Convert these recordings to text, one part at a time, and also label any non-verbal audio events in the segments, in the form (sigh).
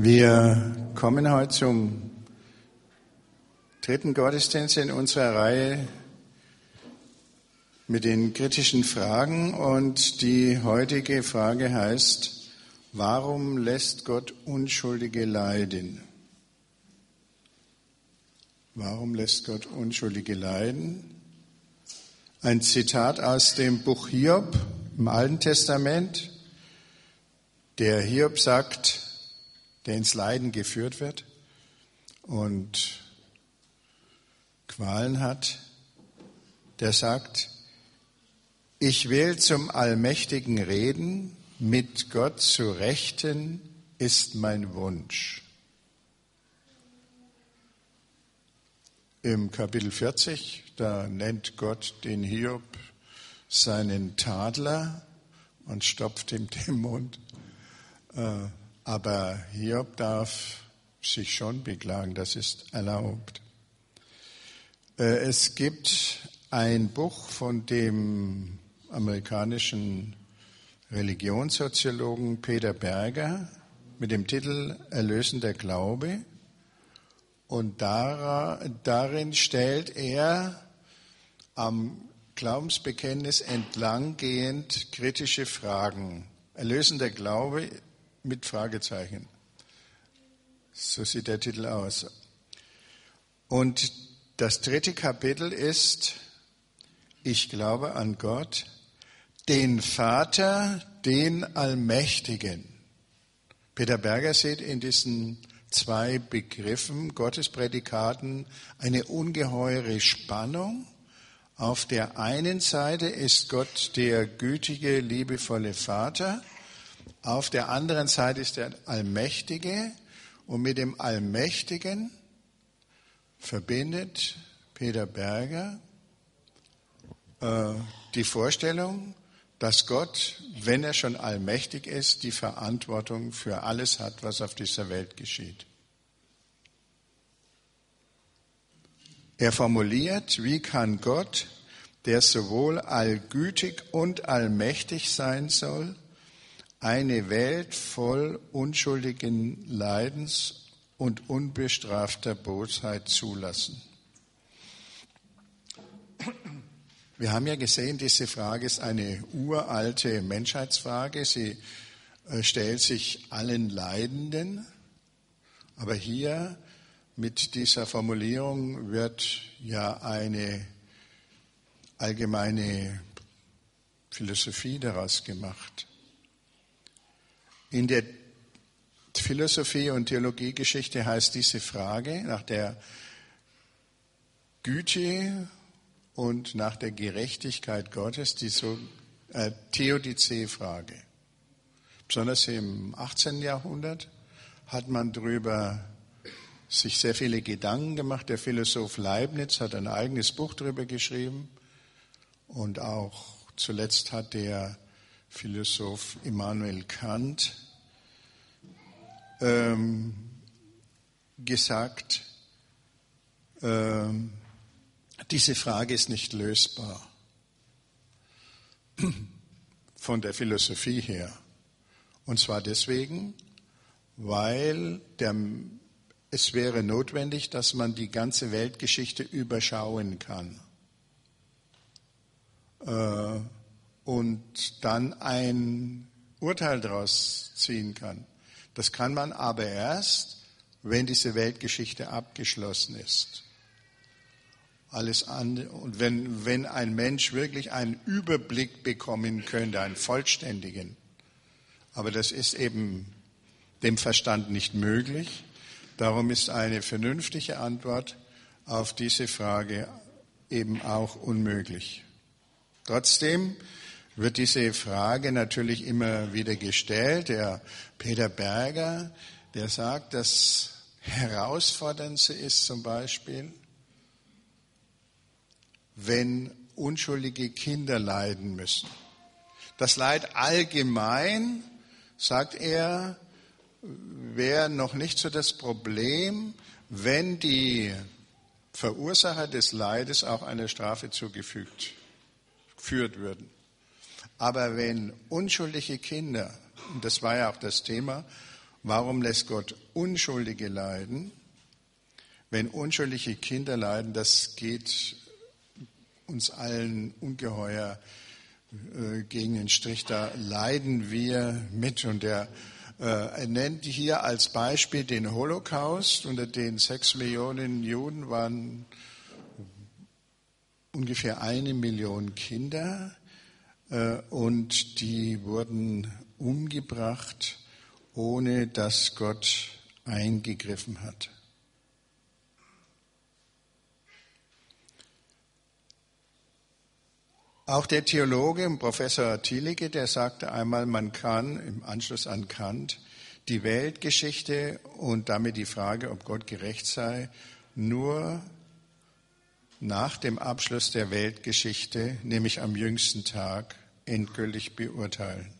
Wir kommen heute zum dritten Gottesdienst in unserer Reihe mit den kritischen Fragen und die heutige Frage heißt, warum lässt Gott Unschuldige leiden? Warum lässt Gott Unschuldige leiden? Ein Zitat aus dem Buch Hiob im Alten Testament. Der Hiob sagt, der ins Leiden geführt wird und Qualen hat, der sagt, ich will zum Allmächtigen reden, mit Gott zu rechten ist mein Wunsch. Im Kapitel 40, da nennt Gott den Hiob seinen Tadler und stopft ihm den Mund. Äh, aber Hiob darf sich schon beklagen, das ist erlaubt. Äh, es gibt ein Buch von dem amerikanischen Religionssoziologen Peter Berger mit dem Titel Erlösender Glaube. Und darin stellt er am Glaubensbekenntnis entlanggehend kritische Fragen. Erlösender Glaube mit Fragezeichen. So sieht der Titel aus. Und das dritte Kapitel ist, ich glaube an Gott, den Vater, den Allmächtigen. Peter Berger sieht in diesen zwei Begriffen, Gottesprädikaten, eine ungeheure Spannung. Auf der einen Seite ist Gott der gütige, liebevolle Vater auf der anderen Seite ist der Allmächtige und mit dem Allmächtigen verbindet Peter Berger äh, die Vorstellung, dass Gott, wenn er schon allmächtig ist, die Verantwortung für alles hat, was auf dieser Welt geschieht. Er formuliert, wie kann Gott, der sowohl allgütig und allmächtig sein soll, eine Welt voll unschuldigen Leidens und unbestrafter Bosheit zulassen. Wir haben ja gesehen, diese Frage ist eine uralte Menschheitsfrage. Sie äh, stellt sich allen Leidenden. Aber hier mit dieser Formulierung wird ja eine allgemeine Philosophie daraus gemacht. In der Philosophie und Theologiegeschichte heißt diese Frage nach der Güte und nach der Gerechtigkeit Gottes die so, äh, Theodizee-Frage. Besonders im 18. Jahrhundert hat man darüber sich sehr viele Gedanken gemacht. Der Philosoph Leibniz hat ein eigenes Buch darüber geschrieben und auch zuletzt hat der Philosoph Immanuel Kant ähm, gesagt, ähm, diese Frage ist nicht lösbar (clears throat) von der Philosophie her. Und zwar deswegen, weil der, es wäre notwendig, dass man die ganze Weltgeschichte überschauen kann. Äh, und dann ein Urteil daraus ziehen kann. Das kann man aber erst, wenn diese Weltgeschichte abgeschlossen ist. Alles andere, und wenn, wenn ein Mensch wirklich einen Überblick bekommen könnte, einen vollständigen, aber das ist eben dem Verstand nicht möglich. Darum ist eine vernünftige Antwort auf diese Frage eben auch unmöglich. Trotzdem wird diese Frage natürlich immer wieder gestellt. Der Peter Berger, der sagt, das Herausforderndste ist zum Beispiel, wenn unschuldige Kinder leiden müssen. Das Leid allgemein, sagt er, wäre noch nicht so das Problem, wenn die Verursacher des Leides auch einer Strafe zugefügt führt würden. Aber wenn unschuldige Kinder, und das war ja auch das Thema, Warum lässt Gott Unschuldige leiden? Wenn unschuldige Kinder leiden, das geht uns allen ungeheuer äh, gegen den Strich. Da leiden wir mit. Und er, äh, er nennt hier als Beispiel den Holocaust. Unter den sechs Millionen Juden waren ungefähr eine Million Kinder und die wurden umgebracht, ohne dass Gott eingegriffen hat. Auch der Theologe Professor Thielicke, der sagte einmal, man kann im Anschluss an Kant die Weltgeschichte und damit die Frage, ob Gott gerecht sei, nur nach dem Abschluss der Weltgeschichte, nämlich am jüngsten Tag, endgültig beurteilen.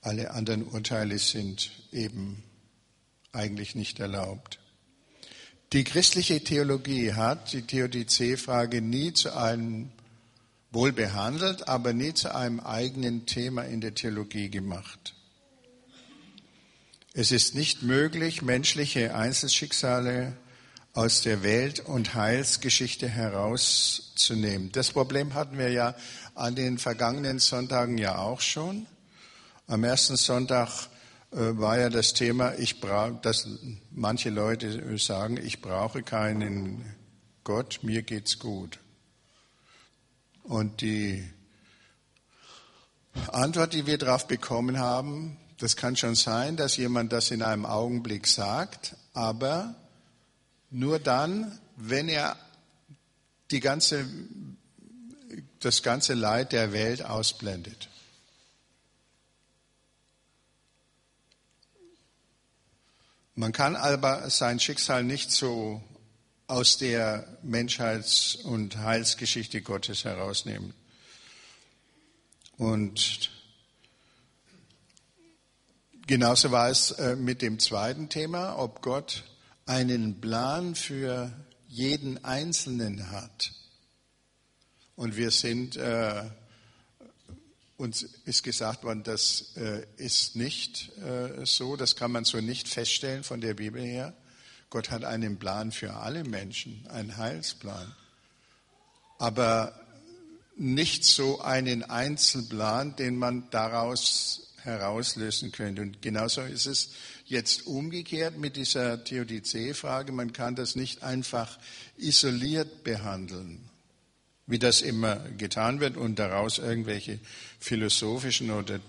Alle anderen Urteile sind eben eigentlich nicht erlaubt. Die christliche Theologie hat die Theodizee-Frage nie zu einem, wohl behandelt, aber nie zu einem eigenen Thema in der Theologie gemacht. Es ist nicht möglich, menschliche Einzelschicksale aus der Welt- und Heilsgeschichte herauszunehmen. Das Problem hatten wir ja an den vergangenen Sonntagen ja auch schon. Am ersten Sonntag äh, war ja das Thema, ich brauche, dass manche Leute sagen, ich brauche keinen Gott, mir geht's gut. Und die Antwort, die wir darauf bekommen haben, das kann schon sein, dass jemand das in einem Augenblick sagt, aber nur dann, wenn er die ganze, das ganze Leid der Welt ausblendet. Man kann aber sein Schicksal nicht so aus der Menschheits- und Heilsgeschichte Gottes herausnehmen. Und genauso war es äh, mit dem zweiten Thema, ob Gott einen Plan für jeden Einzelnen hat. Und wir sind, äh, uns ist gesagt worden, das äh, ist nicht äh, so, das kann man so nicht feststellen von der Bibel her. Gott hat einen Plan für alle Menschen, einen Heilsplan. Aber nicht so einen Einzelplan, den man daraus herauslösen könnte. Und genauso ist es jetzt umgekehrt mit dieser Theodizee-Frage. Man kann das nicht einfach isoliert behandeln, wie das immer getan wird und daraus irgendwelche philosophischen oder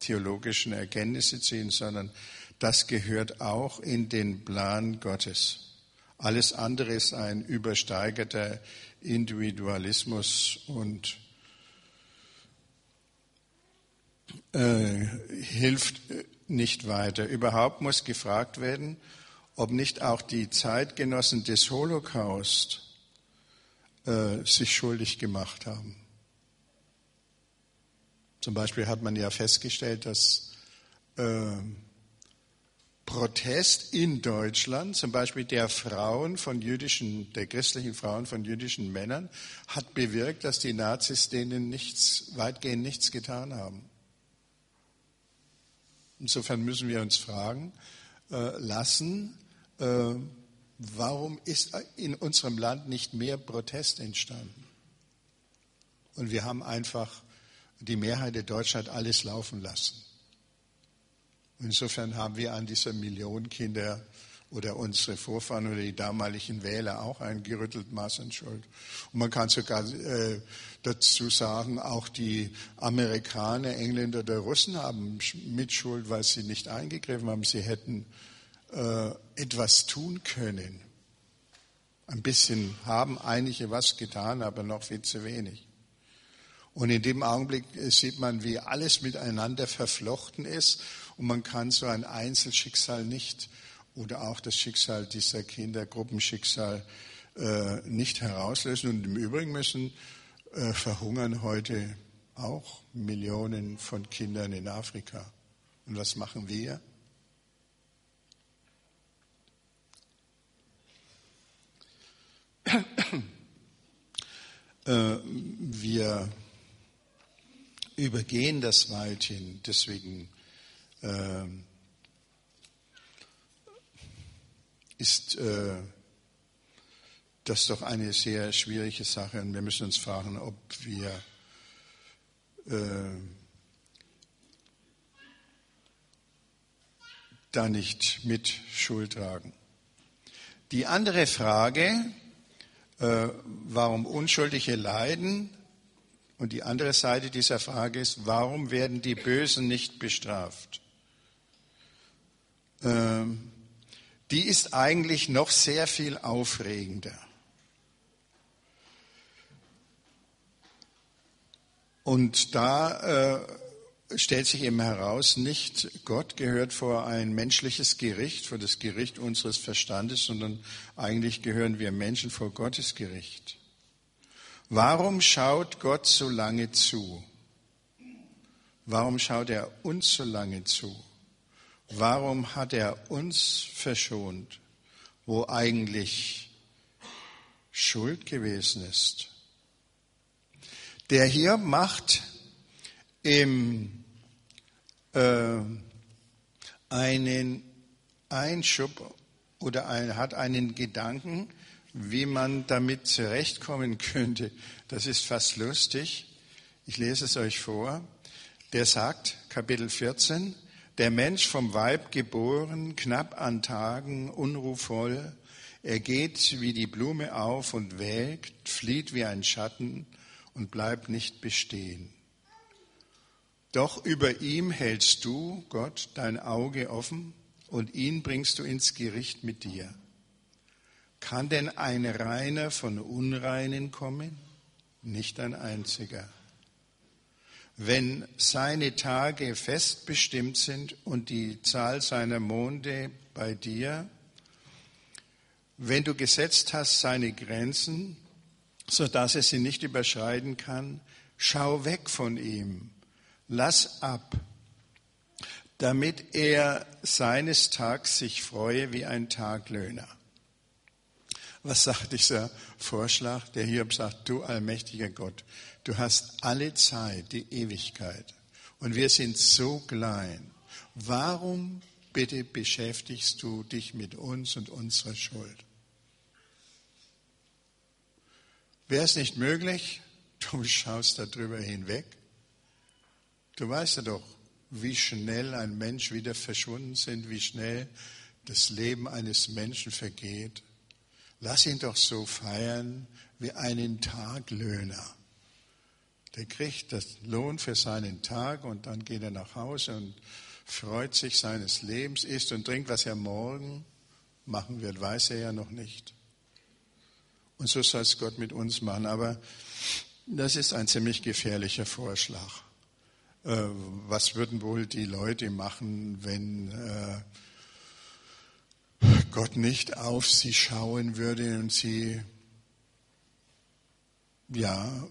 theologischen Erkenntnisse ziehen, sondern das gehört auch in den Plan Gottes. Alles andere ist ein übersteigerter Individualismus und äh, hilft nicht weiter. Überhaupt muss gefragt werden, ob nicht auch die Zeitgenossen des Holocaust äh, sich schuldig gemacht haben. Zum Beispiel hat man ja festgestellt, dass äh, Protest in Deutschland, zum Beispiel der Frauen von jüdischen, der christlichen Frauen von jüdischen Männern, hat bewirkt, dass die Nazis denen nichts, weitgehend nichts getan haben. Insofern müssen wir uns fragen äh, lassen, äh, warum ist in unserem Land nicht mehr Protest entstanden? Und wir haben einfach die Mehrheit der Deutschland alles laufen lassen. Insofern haben wir an dieser Million Kinder oder unsere Vorfahren oder die damaligen Wähler auch ein gerüttelt Maß an Schuld. Und man kann sogar äh, dazu sagen, auch die Amerikaner, Engländer oder Russen haben Mitschuld, weil sie nicht eingegriffen haben. Sie hätten äh, etwas tun können. Ein bisschen haben einige was getan, aber noch viel zu wenig. Und in dem Augenblick äh, sieht man, wie alles miteinander verflochten ist und man kann so ein Einzelschicksal nicht oder auch das Schicksal dieser Kinder, Gruppenschicksal, äh, nicht herauslösen. Und im Übrigen müssen äh, verhungern heute auch Millionen von Kindern in Afrika. Und was machen wir? Äh, wir übergehen das weithin. Deswegen äh, ist äh, das doch eine sehr schwierige Sache und wir müssen uns fragen, ob wir äh, da nicht mit Schuld tragen. Die andere Frage, äh, warum Unschuldige leiden, und die andere Seite dieser Frage ist, warum werden die Bösen nicht bestraft? Ähm, die ist eigentlich noch sehr viel aufregender. Und da äh, stellt sich eben heraus, nicht Gott gehört vor ein menschliches Gericht, vor das Gericht unseres Verstandes, sondern eigentlich gehören wir Menschen vor Gottes Gericht. Warum schaut Gott so lange zu? Warum schaut er uns so lange zu? Warum hat er uns verschont, wo eigentlich Schuld gewesen ist? Der hier macht im äh, einen Einschub oder ein, hat einen Gedanken, wie man damit zurechtkommen könnte. Das ist fast lustig. Ich lese es euch vor. Der sagt, Kapitel 14, der Mensch vom Weib geboren, knapp an Tagen, unruhvoll, er geht wie die Blume auf und welkt, flieht wie ein Schatten und bleibt nicht bestehen. Doch über ihm hältst du, Gott, dein Auge offen und ihn bringst du ins Gericht mit dir. Kann denn ein Reiner von Unreinen kommen? Nicht ein einziger. Wenn seine Tage fest bestimmt sind und die Zahl seiner Monde bei dir, wenn du gesetzt hast seine Grenzen, so dass er sie nicht überschreiten kann, schau weg von ihm lass ab, damit er seines Tags sich freue wie ein Taglöhner. Was sagt dieser Vorschlag? Der Hiob sagt, du allmächtiger Gott, du hast alle Zeit, die Ewigkeit und wir sind so klein. Warum bitte beschäftigst du dich mit uns und unserer Schuld? Wäre es nicht möglich, du schaust darüber hinweg Du weißt ja doch, wie schnell ein Mensch wieder verschwunden sind, wie schnell das Leben eines Menschen vergeht. Lass ihn doch so feiern wie einen Taglöhner. Der kriegt das Lohn für seinen Tag und dann geht er nach Hause und freut sich seines Lebens, isst und trinkt, was er morgen machen wird, weiß er ja noch nicht. Und so soll es Gott mit uns machen. Aber das ist ein ziemlich gefährlicher Vorschlag. Äh, was würden wohl die Leute machen, wenn äh, Gott nicht auf sie schauen würde und sie ja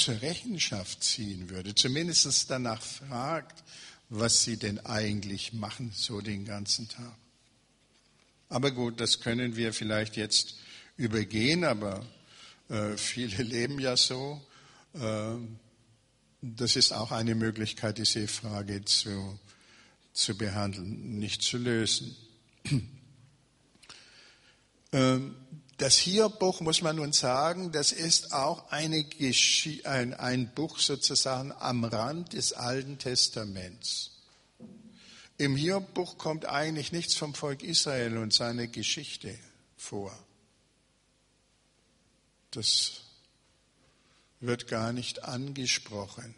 zur Rechenschaft ziehen würde, zumindest danach fragt, was sie denn eigentlich machen, so den ganzen Tag. Aber gut, das können wir vielleicht jetzt übergehen, aber äh, viele (laughs) leben ja so. Äh, das ist auch eine Möglichkeit, diese Frage zu, zu behandeln, nicht zu lösen. (clears throat) Ähm, das Hierbuch, muss man nun sagen, das ist auch eine ein, ein Buch sozusagen am Rand des Alten Testaments. Im Hierbuch kommt eigentlich nichts vom Volk Israel und seiner Geschichte vor. Das wird gar nicht angesprochen.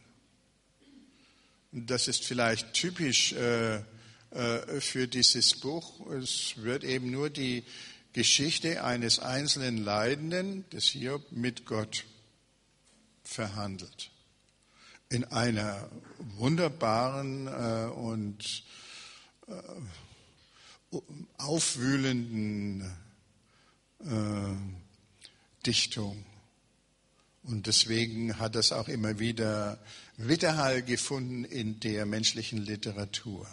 Das ist vielleicht typisch äh, äh, für dieses Buch. Es wird eben nur die Geschichte eines einzelnen Leidenden, des Hiob, mit Gott verhandelt. In einer wunderbaren äh, und äh, aufwühlenden äh, Dichtung. Und deswegen hat das auch immer wieder Widerhall gefunden in der menschlichen Literatur.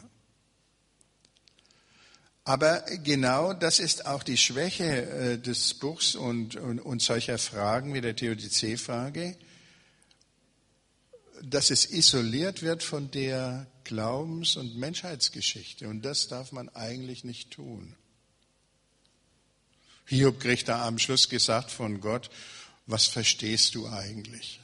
Aber genau das ist auch die Schwäche äh, des Buchs und, und, und solcher Fragen wie der Theodizee-Frage. dass es isoliert wird von der Glaubens- und Menschheitsgeschichte. Und das darf man eigentlich nicht tun. Hiob kriegt da am Schluss gesagt von Gott, was verstehst du eigentlich?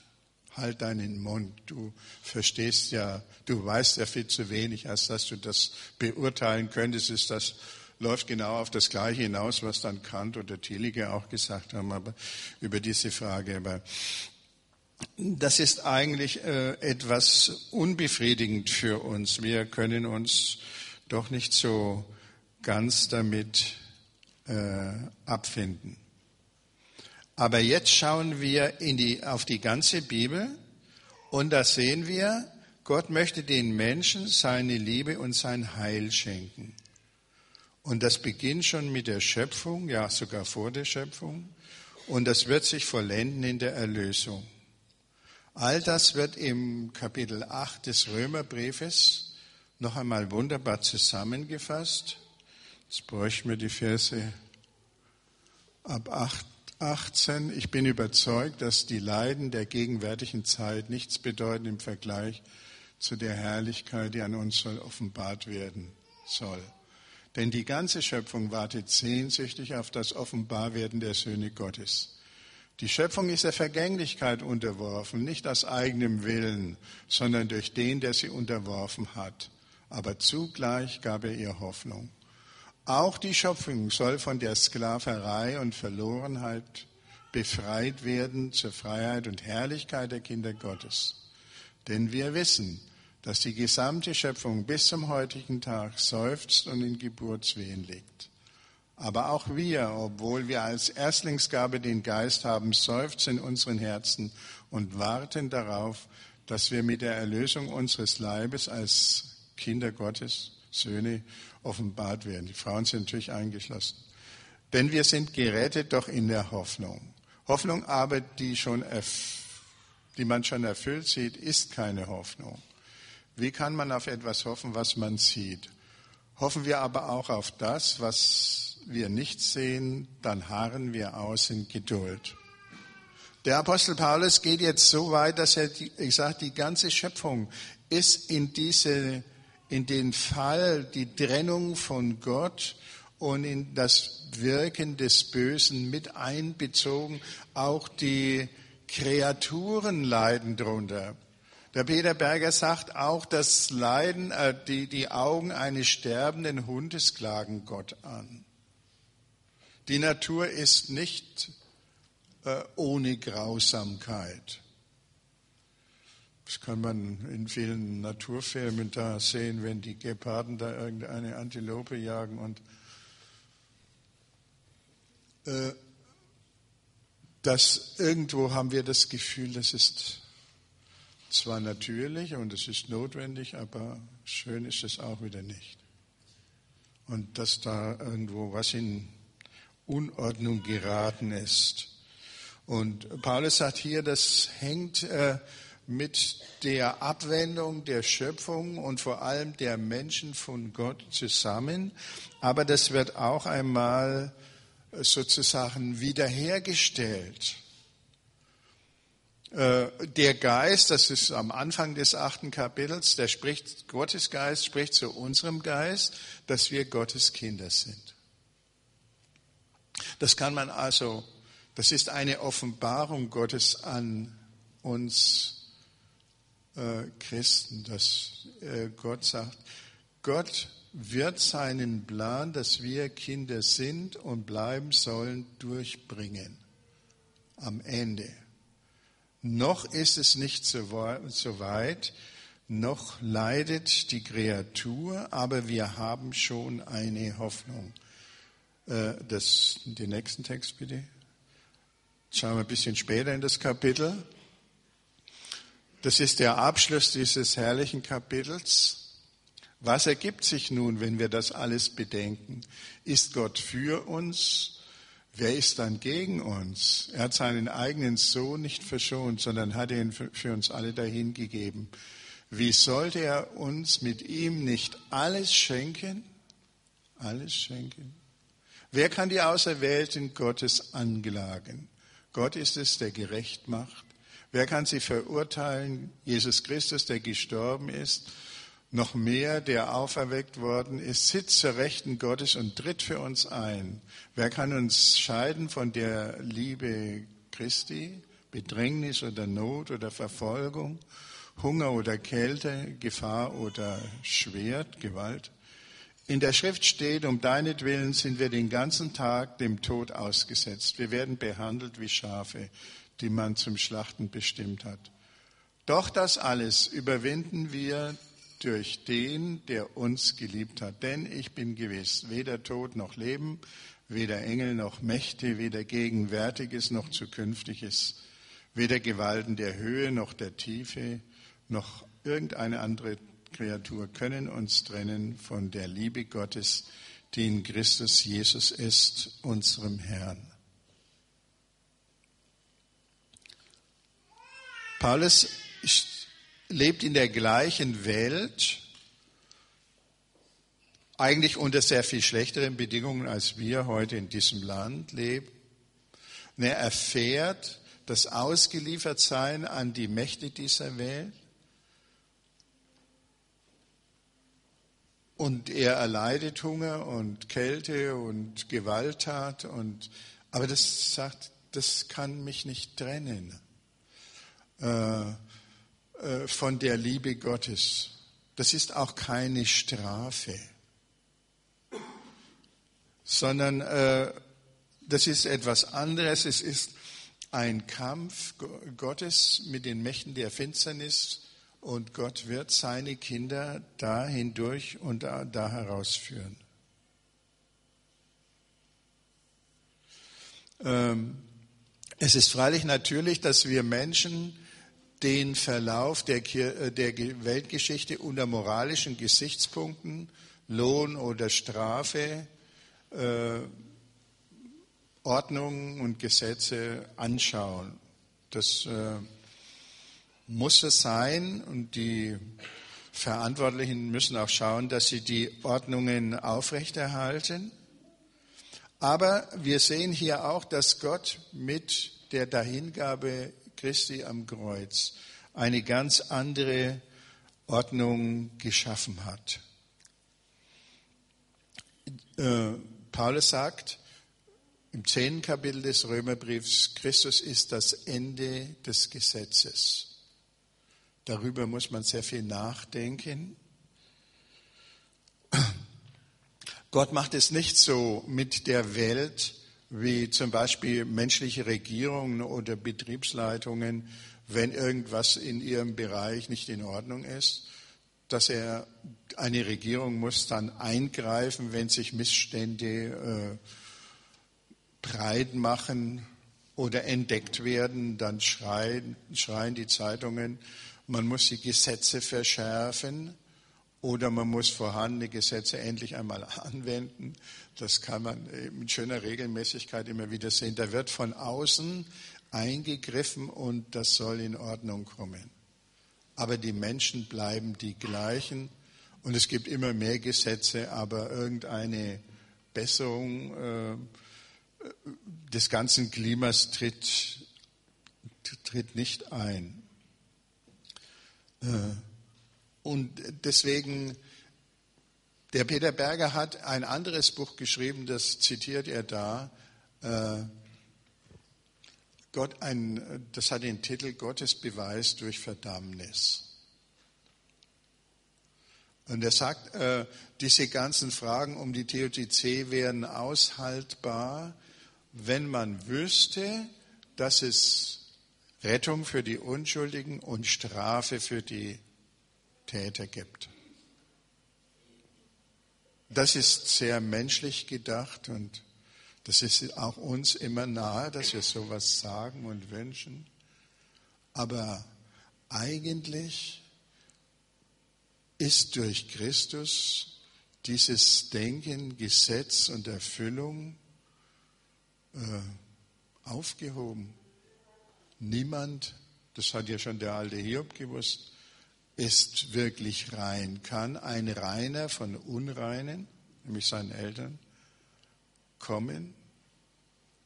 Halt deinen Mund. Du verstehst ja, du weißt ja viel zu wenig, als dass du das beurteilen könntest. Ist das läuft genau auf das Gleiche hinaus, was dann Kant oder Tillige auch gesagt haben, aber über diese Frage. Aber das ist eigentlich äh, etwas unbefriedigend für uns. Wir können uns doch nicht so ganz damit äh, abfinden. Aber jetzt schauen wir in die, auf die ganze Bibel und da sehen wir, Gott möchte den Menschen seine Liebe und sein Heil schenken. Und das beginnt schon mit der Schöpfung, ja sogar vor der Schöpfung. Und das wird sich vollenden in der Erlösung. All das wird im Kapitel 8 des Römerbriefes noch einmal wunderbar zusammengefasst. Jetzt bräuchten wir die Verse ab 8, 18. Ich bin überzeugt, dass die Leiden der gegenwärtigen Zeit nichts bedeuten im Vergleich zu der Herrlichkeit, die an uns soll offenbart werden soll. Denn die ganze Schöpfung wartet sehnsüchtig auf das Offenbarwerden der Söhne Gottes. Die Schöpfung ist der Vergänglichkeit unterworfen, nicht aus eigenem Willen, sondern durch den, der sie unterworfen hat. Aber zugleich gab er ihr Hoffnung. Auch die Schöpfung soll von der Sklaverei und Verlorenheit befreit werden zur Freiheit und Herrlichkeit der Kinder Gottes. Denn wir wissen, dass die gesamte Schöpfung bis zum heutigen Tag seufzt und in Geburtswehen liegt. Aber auch wir, obwohl wir als Erstlingsgabe den Geist haben, seufzen in unseren Herzen und warten darauf, dass wir mit der Erlösung unseres Leibes als Kinder Gottes, Söhne, offenbart werden. Die Frauen sind natürlich eingeschlossen. Denn wir sind gerettet doch in der Hoffnung. Hoffnung aber, die, schon die man schon erfüllt sieht, ist keine Hoffnung. Wie kann man auf etwas hoffen, was man sieht? Hoffen wir aber auch auf das, was wir nicht sehen, dann harren wir aus in Geduld. Der Apostel Paulus geht jetzt so weit, dass er, ich sage, die ganze Schöpfung ist in diese, in den Fall, die Trennung von Gott und in das Wirken des Bösen mit einbezogen. Auch die Kreaturen leiden drunter. Der Peter Berger sagt auch, das Leiden, äh, die, die Augen eines sterbenden Hundes klagen Gott an. Die Natur ist nicht äh, ohne Grausamkeit. Das kann man in vielen Naturfilmen da sehen, wenn die Geparden da irgendeine Antilope jagen und äh, das irgendwo haben wir das Gefühl, das ist zwar natürlich und es ist notwendig, aber schön ist es auch wieder nicht. Und dass da irgendwo was in Unordnung geraten ist. Und Paulus sagt hier, das hängt äh, mit der Abwendung der Schöpfung und vor allem der Menschen von Gott zusammen. Aber das wird auch einmal sozusagen wiederhergestellt. Äh, der Geist, das ist am Anfang des achten Kapitels, der spricht, Gottes Geist spricht zu unserem Geist, dass wir Gottes Kinder sind. Das kann man also, das ist eine Offenbarung Gottes an uns äh, Christen, dass äh, Gott sagt, Gott wird seinen Plan, dass wir Kinder sind und bleiben sollen, durchbringen. Am Ende. Noch ist es nicht so weit, noch leidet die Kreatur, aber wir haben schon eine Hoffnung. Äh, das, den nächsten Text bitte. Schauen wir ein bisschen später in das Kapitel. Das ist der Abschluss dieses herrlichen Kapitels. Was ergibt sich nun, wenn wir das alles bedenken? Ist Gott für uns? Wer ist dann gegen uns? Er hat seinen eigenen Sohn nicht verschont, sondern hat ihn für uns alle dahingegeben. Wie sollte er uns mit ihm nicht alles schenken? Alles schenken? Wer kann die Auserwählten Gottes anklagen? Gott ist es, der gerecht macht. Wer kann sie verurteilen? Jesus Christus, der gestorben ist, noch mehr, der auferweckt worden ist, sitzt zur Rechten Gottes und tritt für uns ein. Wer kann uns scheiden von der Liebe Christi? Bedrängnis oder Not oder Verfolgung, Hunger oder Kälte, Gefahr oder Schwert, Gewalt? In der Schrift steht, um deinetwillen sind wir den ganzen Tag dem Tod ausgesetzt. Wir werden behandelt wie Schafe, die man zum Schlachten bestimmt hat. Doch das alles überwinden wir durch den, der uns geliebt hat. Denn ich bin gewiss, weder Tod noch Leben, weder Engel noch Mächte, weder Gegenwärtiges noch Zukünftiges, weder Gewalten der Höhe noch der Tiefe, noch irgendeine andere Kreatur können uns trennen von der Liebe Gottes, die in Christus Jesus ist, unserem Herrn. Paulus lebt in der gleichen Welt, eigentlich unter sehr viel schlechteren Bedingungen, als wir heute in diesem Land leben. Und er erfährt das Ausgeliefertsein an die Mächte dieser Welt. Und er erleidet Hunger und Kälte und Gewalttat und, aber das sagt, das kann mich nicht trennen. Äh, äh, von der Liebe Gottes. Das ist auch keine Strafe, sondern äh, das ist etwas anderes. Es ist ein Kampf Gottes mit den Mächten der Finsternis und Gott wird seine Kinder da hindurch und da, da herausführen. Ähm, es ist freilich natürlich, dass wir Menschen den Verlauf der, äh, der Weltgeschichte unter moralischen Gesichtspunkten, Lohn oder Strafe, äh, Ordnungen und Gesetze anschauen. Das äh, muss es sein und die Verantwortlichen müssen auch schauen, dass sie die Ordnungen aufrechterhalten. Aber wir sehen hier auch, dass Gott mit der Dahingabe Christi am Kreuz eine ganz andere Ordnung geschaffen hat. Äh, Paulus sagt im zehnten Kapitel des Römerbriefs, Christus ist das Ende des Gesetzes. Darüber muss man sehr viel nachdenken. Gott macht es nicht so mit der Welt, wie zum Beispiel menschliche Regierungen oder Betriebsleitungen, wenn irgendwas in ihrem Bereich nicht in Ordnung ist, dass er eine Regierung muss dann eingreifen, wenn sich Missstände äh, breit machen oder entdeckt werden, dann schreien, schreien die Zeitungen, man muss die Gesetze verschärfen oder man muss vorhandene Gesetze endlich einmal (laughs) anwenden. Das kann man mit schöner Regelmäßigkeit immer wieder sehen. Da wird von außen eingegriffen und das soll in Ordnung kommen. Aber die Menschen bleiben die gleichen und es gibt immer mehr Gesetze, aber irgendeine Besserung äh, des ganzen Klimas tritt, tritt nicht ein. Äh, und deswegen, der Peter Berger hat ein anderes Buch geschrieben, das zitiert er da. Äh, Gott ein, das hat den Titel Gottes Beweis durch Verdammnis. Und er sagt, äh, diese ganzen Fragen um die Theodizee wären aushaltbar, wenn man wüsste, dass es Rettung für die Unschuldigen und Strafe für die Täter gibt. Das ist sehr menschlich gedacht und das ist auch uns immer nahe, dass wir sowas sagen und wünschen. Aber eigentlich ist durch Christus dieses Denken, Gesetz und Erfüllung äh, aufgehoben. Niemand, das hat ja schon der alte Hiob gewusst, ist wirklich rein. Kann ein Reiner von Unreinen, nämlich seinen Eltern, kommen?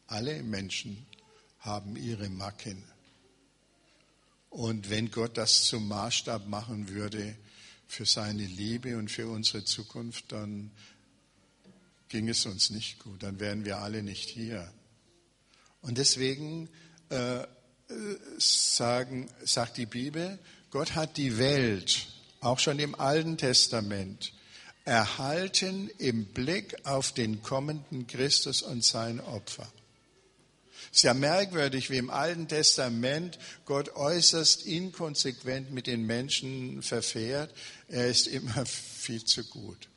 Alle Menschen haben ihre Macken. Und wenn Gott das zum Maßstab machen würde für seine Liebe und für unsere Zukunft, dann ging es uns nicht gut, dann wären wir alle nicht hier. Und deswegen äh, sagen, sagt die Bibel, Gott hat die Welt, auch schon im Alten Testament, erhalten im Blick auf den kommenden Christus und sein Opfer. Es ist ja merkwürdig, wie im Alten Testament Gott äußerst inkonsequent mit den Menschen verfährt. Er ist immer (laughs) viel zu gut.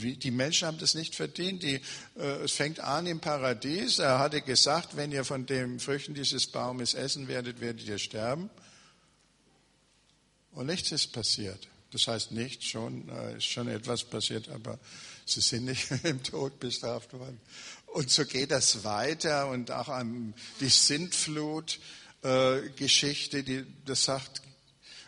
Die Menschen haben das nicht verdient. Die, äh, es fängt an im Paradies. Er hatte gesagt, wenn ihr von den Früchten dieses Baumes essen werdet, werdet ihr sterben. Und nichts ist passiert. Das heißt nicht, schon äh, ist schon etwas passiert, aber sie sind nicht (laughs) im Tod bestraft worden. Und so geht das weiter und auch an die Sintflut-Geschichte, äh, das sagt,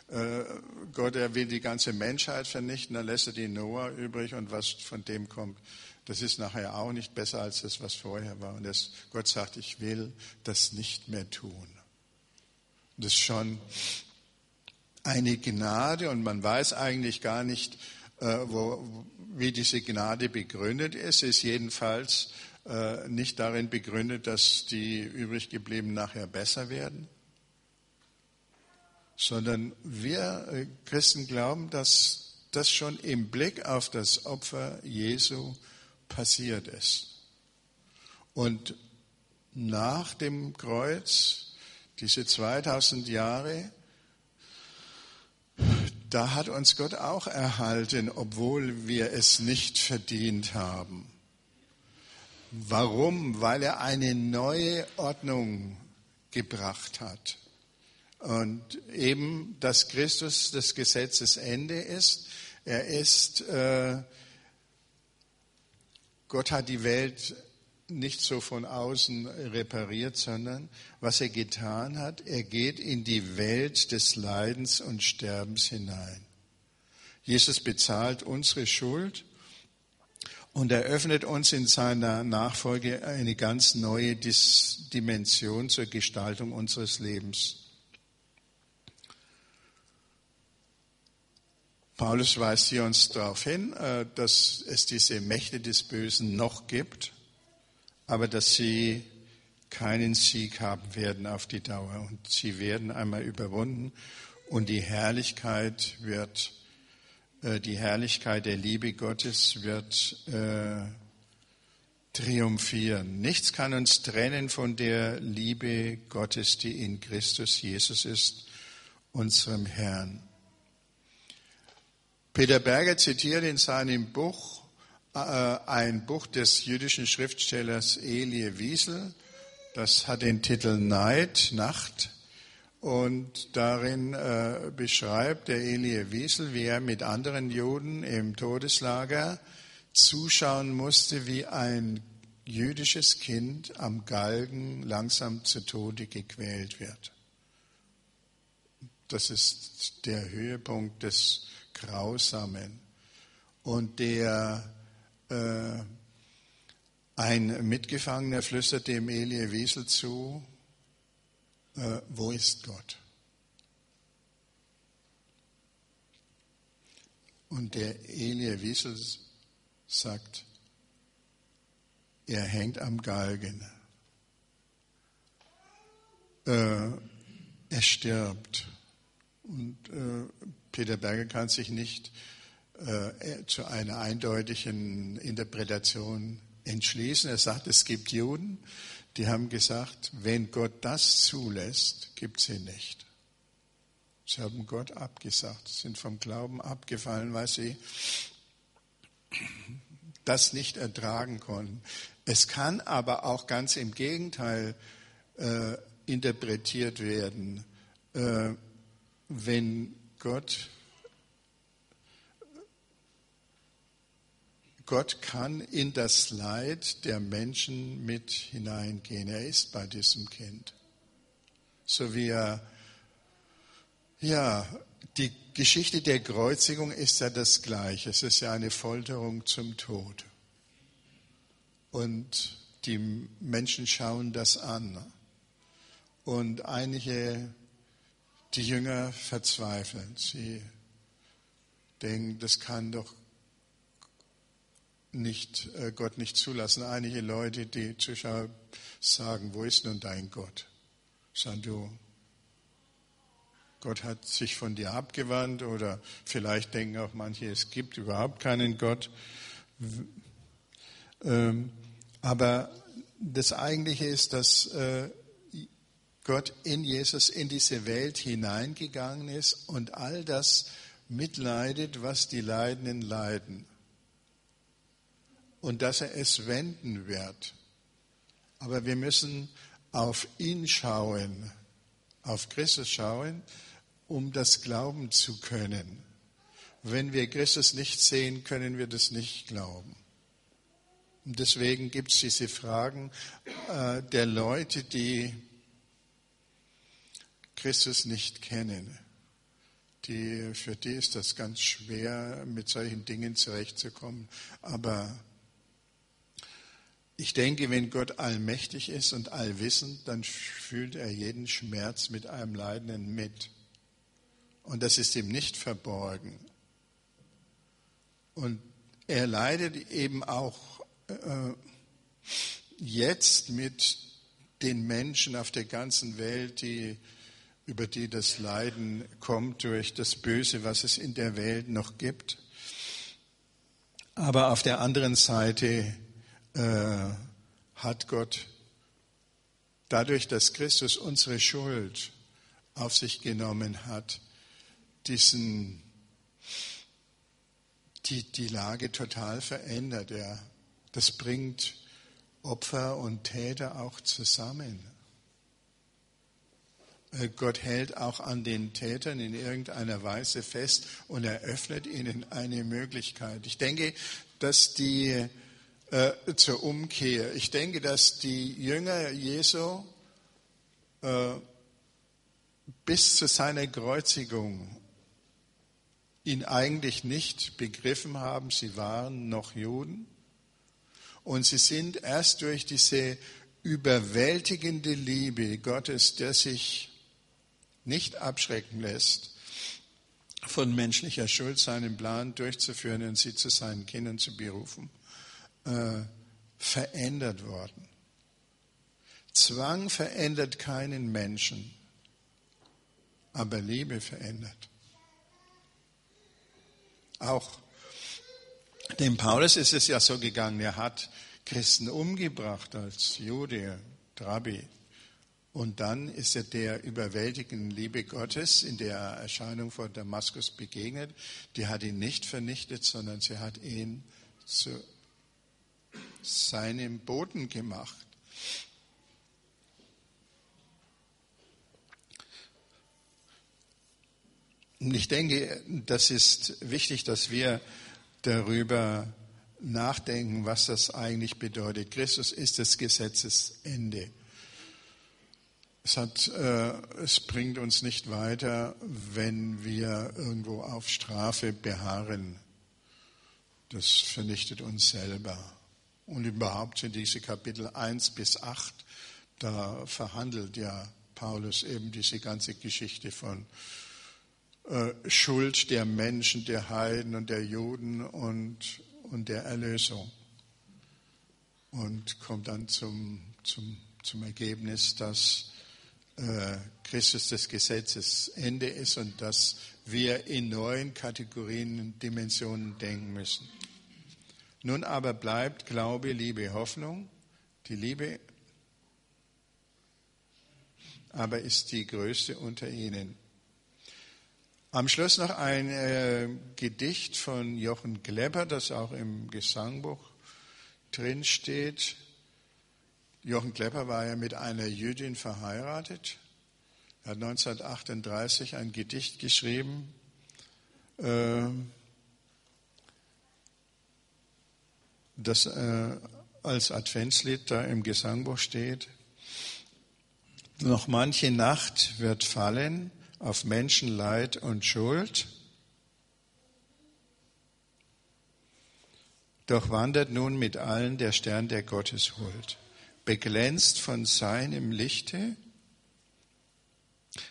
Gott, er will die ganze Menschheit vernichten, dann lässt er die Noah übrig und was von dem kommt, das ist nachher auch nicht besser als das, was vorher war. Und das, Gott sagt, ich will das nicht mehr tun. Das ist schon eine Gnade und man weiß eigentlich gar nicht, äh, wo, wie diese Gnade begründet ist. Es ist jedenfalls äh, nicht darin begründet, dass die übrig geblieben nachher besser werden, sondern wir äh, Christen glauben, dass das schon im Blick auf das Opfer Jesu passiert ist. Und nach dem Kreuz, diese 2000 Jahre, da hat uns Gott auch erhalten, obwohl wir es nicht verdient haben. Warum? Weil er eine neue Ordnung gebracht hat. Und eben, dass Christus das Gesetzesende ist. Er ist, äh, Gott hat die Welt nicht so von außen repariert, sondern was er getan hat, er geht in die Welt des Leidens und Sterbens hinein. Jesus bezahlt unsere Schuld und eröffnet uns in seiner Nachfolge eine ganz neue Dimension zur Gestaltung unseres Lebens. Paulus weist hier uns darauf hin, äh, dass es diese Mächte des Bösen noch gibt, aber dass sie keinen Sieg haben werden auf die Dauer. Und sie werden einmal überwunden und die Herrlichkeit wird, äh, die Herrlichkeit der Liebe Gottes wird äh, triumphieren. Nichts kann uns trennen von der Liebe Gottes, die in Christus Jesus ist, unserem Herrn. Peter Berger zitiert in seinem Buch äh, ein Buch des jüdischen Schriftstellers Elie Wiesel. Das hat den Titel Neid, Nacht. Und darin äh, beschreibt der Elie Wiesel, wie er mit anderen Juden im Todeslager zuschauen musste, wie ein jüdisches Kind am Galgen langsam zu Tode gequält wird. Das ist der Höhepunkt des Grausamen. Und der äh, ein Mitgefangener flüstert dem Elie Wiesel zu, äh, wo ist Gott? Und der Elie Wiesel sagt, er hängt am Galgen. Äh, er stirbt. Und äh, Peter Berger kann sich nicht äh, zu einer eindeutigen Interpretation entschließen. Er sagt, es gibt Juden, die haben gesagt, wenn Gott das zulässt, gibt es ihn nicht. Sie haben Gott abgesagt, sind vom Glauben abgefallen, weil sie das nicht ertragen konnten. Es kann aber auch ganz im Gegenteil äh, interpretiert werden, äh, wenn Gott Gott kann in das Leid der Menschen mit hineingehen. Er ist bei diesem Kind. So wie er, ja, die Geschichte der Kreuzigung ist ja das Gleiche. Es ist ja eine Folterung zum Tod. Und die Menschen schauen das an. Und einige, die Jünger verzweifeln. Sie denken, das kann doch nicht, äh, Gott nicht zulassen. Einige Leute, die Zuschauer sagen, wo ist nun dein Gott? Sagen du, Gott hat sich von dir abgewandt oder vielleicht denken auch manche, es gibt überhaupt keinen Gott. Ähm, aber das Eigentliche ist, dass äh, Gott in Jesus in diese Welt hineingegangen ist und all das mitleidet, was die Leidenden leiden. Und dass er es wenden wird. Aber wir müssen auf ihn schauen, auf Christus schauen, um das glauben zu können. Wenn wir Christus nicht sehen, können wir das nicht glauben. Und deswegen gibt es diese Fragen äh, der Leute, die Christus nicht kennen. Die, für die ist das ganz schwer, mit solchen Dingen zurechtzukommen. Aber ich denke, wenn Gott allmächtig ist und allwissend, dann fühlt er jeden Schmerz mit einem Leidenden mit. Und das ist ihm nicht verborgen. Und er leidet eben auch äh, jetzt mit den Menschen auf der ganzen Welt, die, über die das Leiden kommt durch das Böse, was es in der Welt noch gibt. Aber auf der anderen Seite äh, hat Gott dadurch, dass Christus unsere Schuld auf sich genommen hat, diesen, die, die Lage total verändert. Er, das bringt Opfer und Täter auch zusammen. Äh, Gott hält auch an den Tätern in irgendeiner Weise fest und eröffnet ihnen eine Möglichkeit. Ich denke, dass die äh, zur Umkehr, ich denke, dass die Jünger Jesu äh, bis zu seiner Kreuzigung ihn eigentlich nicht begriffen haben. Sie waren noch Juden. Und sie sind erst durch diese überwältigende Liebe Gottes, der sich nicht abschrecken lässt, von menschlicher Schuld seinen Plan durchzuführen und sie zu seinen Kindern zu berufen, äh, verändert worden. Zwang verändert keinen Menschen, aber Liebe verändert. Auch dem Paulus ist es ja so gegangen, er hat Christen umgebracht als Jude, Rabbi. Und dann ist er der überwältigenden Liebe Gottes in der Erscheinung vor Damaskus begegnet. Die hat ihn nicht vernichtet, sondern sie hat ihn zu seinem Boden gemacht. Und ich denke, das ist wichtig, dass wir darüber nachdenken, was das eigentlich bedeutet. Christus ist das Gesetzesende. Es, hat, äh, es bringt uns nicht weiter, wenn wir irgendwo auf Strafe beharren. Das vernichtet uns selber. Und überhaupt sind diese Kapitel 1 bis 8, da verhandelt ja Paulus eben diese ganze Geschichte von äh, Schuld der Menschen, der Heiden und der Juden und, und der Erlösung. Und kommt dann zum, zum, zum Ergebnis, dass Christus des Gesetzes Ende ist und dass wir in neuen Kategorien und Dimensionen denken müssen. Nun aber bleibt Glaube, Liebe, Hoffnung. Die Liebe aber ist die größte unter ihnen. Am Schluss noch ein äh, Gedicht von Jochen Glepper, das auch im Gesangbuch drin steht. Jochen Klepper war ja mit einer Jüdin verheiratet. Er hat 1938 ein Gedicht geschrieben. Äh, das äh, als Adventslied da im Gesangbuch steht. Noch manche Nacht wird fallen, auf Menschenleid und Schuld. Doch wandert nun mit allen der Stern der Gottes holt, beglänzt von seinem Lichte,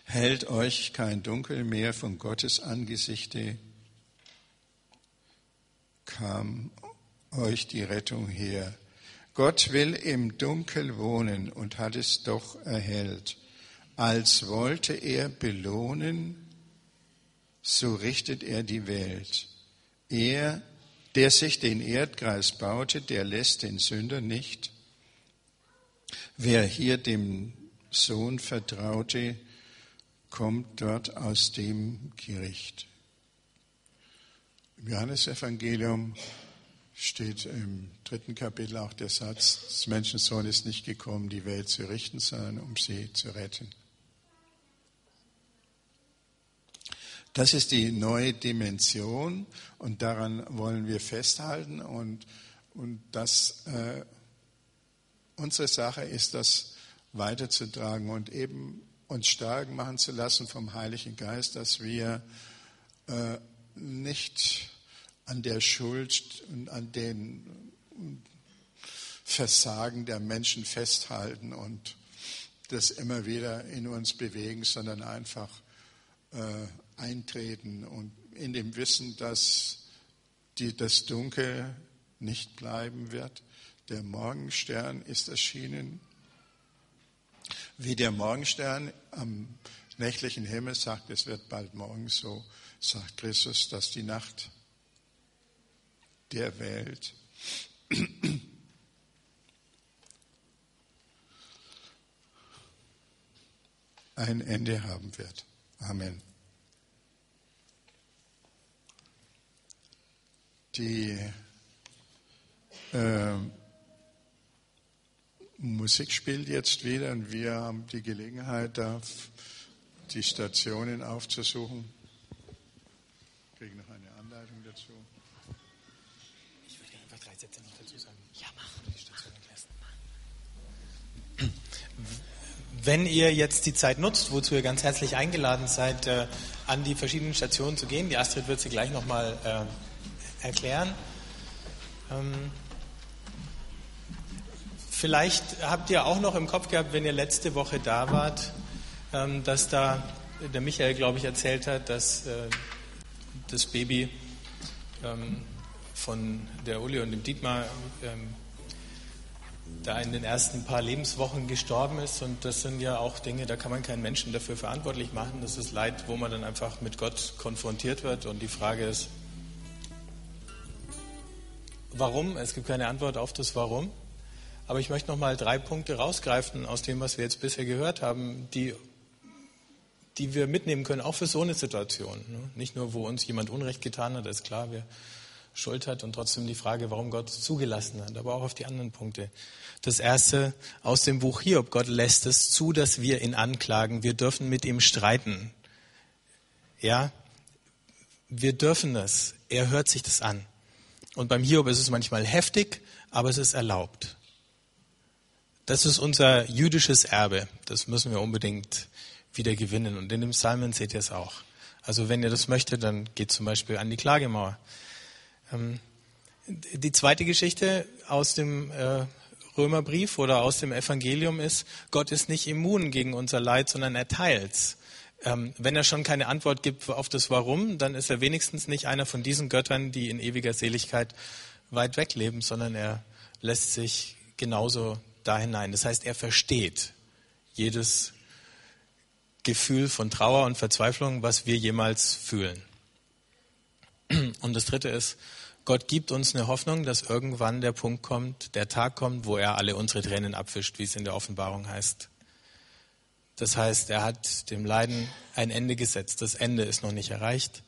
Hält euch kein Dunkel mehr von Gottes Angesichte, kam euch die Rettung her. Gott will im Dunkel wohnen und hat es doch erhellt. Als wollte er belohnen, so richtet er die Welt. Er, der sich den Erdkreis baute, der lässt den Sünder nicht. Wer hier dem Sohn vertraute, kommt dort aus dem Gericht. Im Johannesevangelium steht im dritten Kapitel auch der Satz, das Menschensohn ist nicht gekommen, die Welt zu richten, sondern um sie zu retten. Das ist die neue Dimension und daran wollen wir festhalten und, und das, äh, unsere Sache ist, das weiterzutragen und eben uns stark machen zu lassen vom Heiligen Geist, dass wir äh, nicht an der Schuld und an den Versagen der Menschen festhalten und das immer wieder in uns bewegen, sondern einfach äh, eintreten und in dem Wissen, dass die, das Dunkel nicht bleiben wird. Der Morgenstern ist erschienen wie der Morgenstern am nächtlichen Himmel sagt, es wird bald morgen, so sagt Christus, dass die Nacht der Welt ein Ende haben wird. Amen. Die äh, Musik spielt jetzt wieder und wir haben die Gelegenheit, da die Stationen aufzusuchen. Ich kriege noch eine Anleitung dazu. Ich würde einfach drei Sätze noch dazu sagen. Ja, mach. Die Station Wenn ihr jetzt die Zeit nutzt, wozu ihr ganz herzlich eingeladen seid, äh, an die verschiedenen Stationen zu gehen, die Astrid wird sie gleich nochmal äh, erklären. Ähm, Vielleicht habt ihr auch noch im Kopf gehabt, wenn ihr letzte Woche da wart, ähm, dass da der Michael, glaube ich, erzählt hat, dass äh, das Baby ähm, von der Uli und dem Dietmar ähm, da in den ersten paar Lebenswochen gestorben ist. Und das sind ja auch Dinge, da kann man keinen Menschen dafür verantwortlich machen. Das ist Leid, wo man dann einfach mit Gott konfrontiert wird. Und die Frage ist, warum? Es gibt keine Antwort auf das Warum. Aber ich möchte noch mal drei Punkte rausgreifen aus dem, was wir jetzt bisher gehört haben, die, die wir mitnehmen können, auch für so eine Situation. Ne? Nicht nur, wo uns jemand Unrecht getan hat, ist klar, wer Schuld hat und trotzdem die Frage, warum Gott es zugelassen hat, aber auch auf die anderen Punkte. Das erste aus dem Buch Hiob, Gott lässt es zu, dass wir ihn anklagen. Wir dürfen mit ihm streiten. Ja, wir dürfen das. Er hört sich das an. Und beim Hiob ist es manchmal heftig, aber es ist erlaubt. Das ist unser jüdisches Erbe. Das müssen wir unbedingt wieder gewinnen. Und in dem Psalmen seht ihr es auch. Also wenn ihr das möchtet, dann geht zum Beispiel an die Klagemauer. Ähm, die zweite Geschichte aus dem äh, Römerbrief oder aus dem Evangelium ist, Gott ist nicht immun gegen unser Leid, sondern er teilt's. Ähm, wenn er schon keine Antwort gibt auf das Warum, dann ist er wenigstens nicht einer von diesen Göttern, die in ewiger Seligkeit weit weg leben, sondern er lässt sich genauso da hinein. Das heißt, er versteht jedes Gefühl von Trauer und Verzweiflung, was wir jemals fühlen. Und das Dritte ist, Gott gibt uns eine Hoffnung, dass irgendwann der Punkt kommt, der Tag kommt, wo er alle unsere Tränen abwischt, wie es in der Offenbarung heißt. Das heißt, er hat dem Leiden ein Ende gesetzt. Das Ende ist noch nicht erreicht.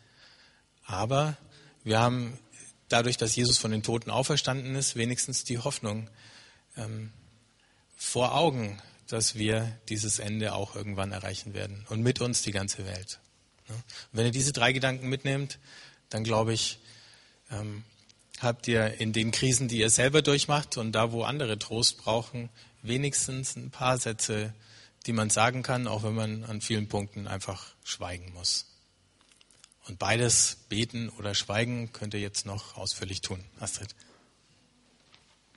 Aber wir haben dadurch, dass Jesus von den Toten auferstanden ist, wenigstens die Hoffnung, ähm, vor Augen, dass wir dieses Ende auch irgendwann erreichen werden und mit uns die ganze Welt. Und wenn ihr diese drei Gedanken mitnehmt, dann glaube ich, ähm, habt ihr in den Krisen, die ihr selber durchmacht und da, wo andere Trost brauchen, wenigstens ein paar Sätze, die man sagen kann, auch wenn man an vielen Punkten einfach schweigen muss. Und beides, beten oder schweigen, könnt ihr jetzt noch ausführlich tun. Astrid.